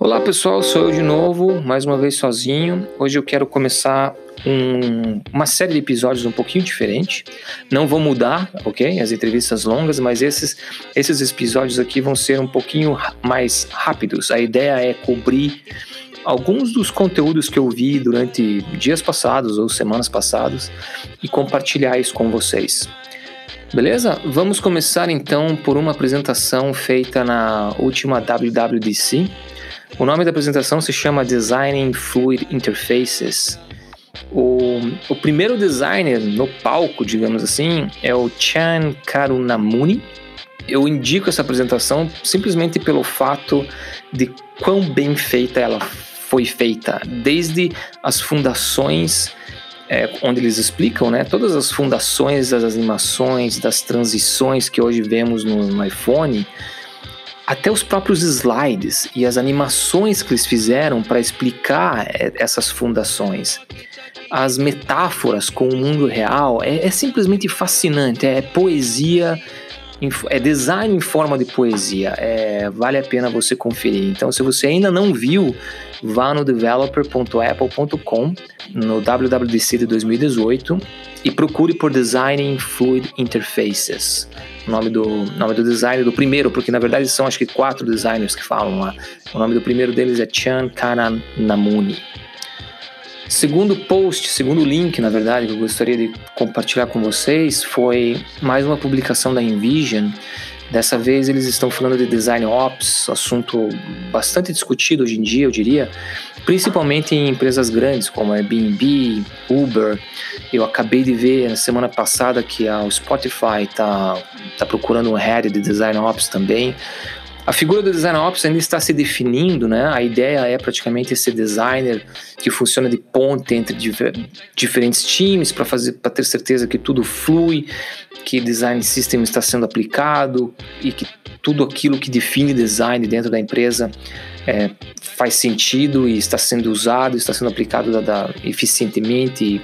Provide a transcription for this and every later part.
Olá pessoal, sou eu de novo, mais uma vez sozinho. Hoje eu quero começar um, uma série de episódios um pouquinho diferente. Não vou mudar, ok? As entrevistas longas, mas esses, esses episódios aqui vão ser um pouquinho mais rápidos. A ideia é cobrir alguns dos conteúdos que eu vi durante dias passados ou semanas passadas e compartilhar isso com vocês. Beleza? Vamos começar então por uma apresentação feita na última WWDC o nome da apresentação se chama Designing Fluid Interfaces. O, o primeiro designer no palco, digamos assim, é o Chan Karunamuni. Eu indico essa apresentação simplesmente pelo fato de quão bem feita ela foi feita, desde as fundações é, onde eles explicam, né, todas as fundações das animações, das transições que hoje vemos no, no iPhone, até os próprios slides e as animações que eles fizeram para explicar é, essas fundações, as metáforas com o mundo real, é, é simplesmente fascinante. É poesia, é design em forma de poesia. É, vale a pena você conferir. Então, se você ainda não viu, vá no developer.apple.com no WWDC de 2018 e procure por Designing Fluid Interfaces o nome do, nome do designer do primeiro, porque na verdade são acho que quatro designers que falam lá. O nome do primeiro deles é Chan Kananamuni. Segundo post, segundo link, na verdade, que eu gostaria de compartilhar com vocês, foi mais uma publicação da Envision. Dessa vez eles estão falando de design ops, assunto bastante discutido hoje em dia, eu diria, principalmente em empresas grandes como Airbnb, Uber. Eu acabei de ver na semana passada que o Spotify está tá procurando um head de Design Ops também. A figura do Design Ops ainda está se definindo, né? A ideia é praticamente esse designer que funciona de ponte entre diferentes times para fazer, para ter certeza que tudo flui, que design system está sendo aplicado e que tudo aquilo que define design dentro da empresa é, faz sentido e está sendo usado, está sendo aplicado da, da, eficientemente.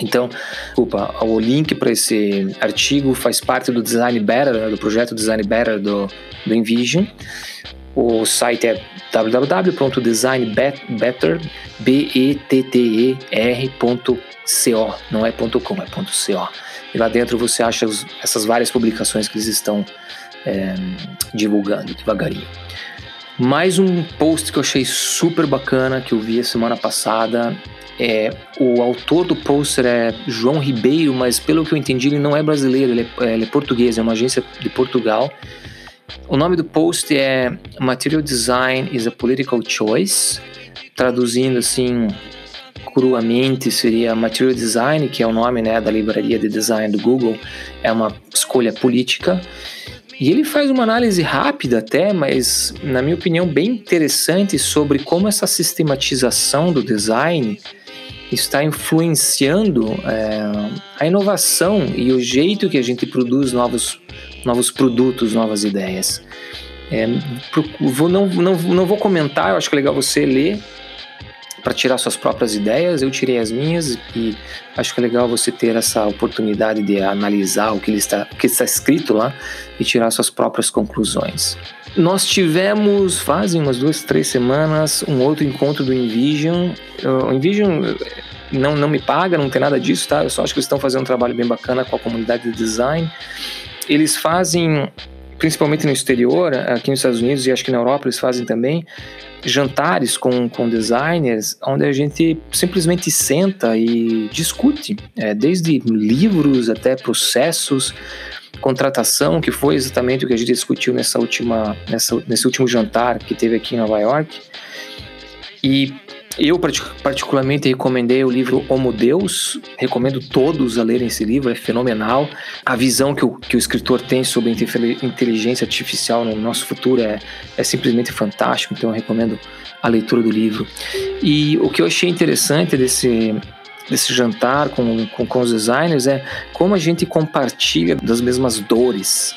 Então, o link para esse artigo faz parte do Design Better, do projeto Design Better do, do Envision. O site é www.designbetter.co, não é .com, é .co. E lá dentro você acha os, essas várias publicações que eles estão é, divulgando devagarinho. Mais um post que eu achei super bacana que eu vi a semana passada. É, o autor do poster é João Ribeiro, mas pelo que eu entendi, ele não é brasileiro, ele é, ele é português, é uma agência de Portugal. O nome do post é Material Design is a Political Choice, traduzindo assim cruamente seria Material Design, que é o nome né, da livraria de design do Google, é uma escolha política. E ele faz uma análise rápida até, mas na minha opinião bem interessante sobre como essa sistematização do design está influenciando é, a inovação e o jeito que a gente produz novos, novos produtos, novas ideias. É, vou, não, não, não vou comentar, eu acho que é legal você ler para tirar suas próprias ideias. Eu tirei as minhas e acho que é legal você ter essa oportunidade de analisar o que está, o que está escrito lá e tirar suas próprias conclusões. Nós tivemos, fazem umas duas, três semanas, um outro encontro do Envision. O Envision não, não me paga, não tem nada disso, tá? Eu só acho que eles estão fazendo um trabalho bem bacana com a comunidade de design. Eles fazem principalmente no exterior, aqui nos Estados Unidos e acho que na Europa eles fazem também, jantares com, com designers, onde a gente simplesmente senta e discute, é, desde livros até processos, contratação, que foi exatamente o que a gente discutiu nessa última, nessa, nesse último jantar que teve aqui em Nova York. E eu particularmente recomendei o livro Homo Deus, recomendo todos a lerem esse livro, é fenomenal. A visão que o, que o escritor tem sobre inteligência artificial no nosso futuro é, é simplesmente fantástico, então eu recomendo a leitura do livro. E o que eu achei interessante desse, desse jantar com, com, com os designers é como a gente compartilha das mesmas dores.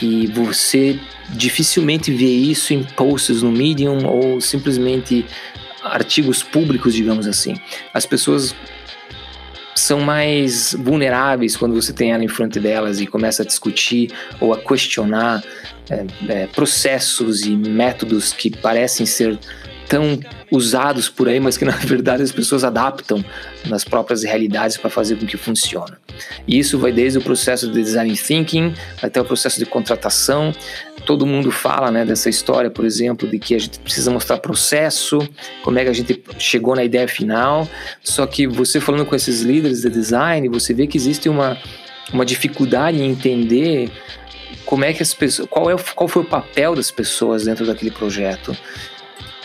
E você dificilmente vê isso em posts no Medium ou simplesmente artigos públicos, digamos assim. As pessoas são mais vulneráveis quando você tem ela em frente delas e começa a discutir ou a questionar é, é, processos e métodos que parecem ser tão usados por aí, mas que na verdade as pessoas adaptam nas próprias realidades para fazer com que funcione. E isso vai desde o processo de design thinking até o processo de contratação. Todo mundo fala né, dessa história, por exemplo, de que a gente precisa mostrar processo, como é que a gente chegou na ideia final. Só que você falando com esses líderes de design, você vê que existe uma, uma dificuldade em entender como é que as pessoas, qual, é, qual foi o papel das pessoas dentro daquele projeto.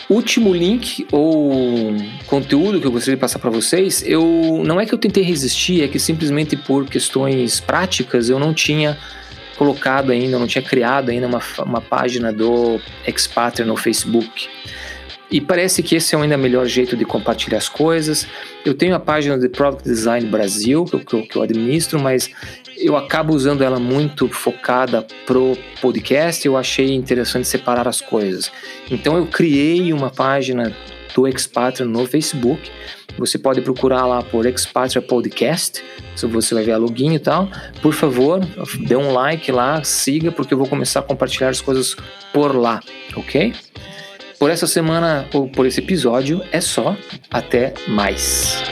Último link ou conteúdo que eu gostaria de passar para vocês, eu não é que eu tentei resistir, é que simplesmente por questões práticas eu não tinha colocado ainda, não tinha criado ainda uma, uma página do Expatriate no Facebook. E parece que esse é ainda melhor jeito de compartilhar as coisas. Eu tenho a página de Product Design Brasil, que eu, que eu administro, mas eu acabo usando ela muito focada pro podcast. Eu achei interessante separar as coisas. Então eu criei uma página do Expatria no Facebook. Você pode procurar lá por Expatria Podcast, se você vai ver a login e tal. Por favor, dê um like lá, siga, porque eu vou começar a compartilhar as coisas por lá, ok? Por essa semana ou por esse episódio é só. Até mais.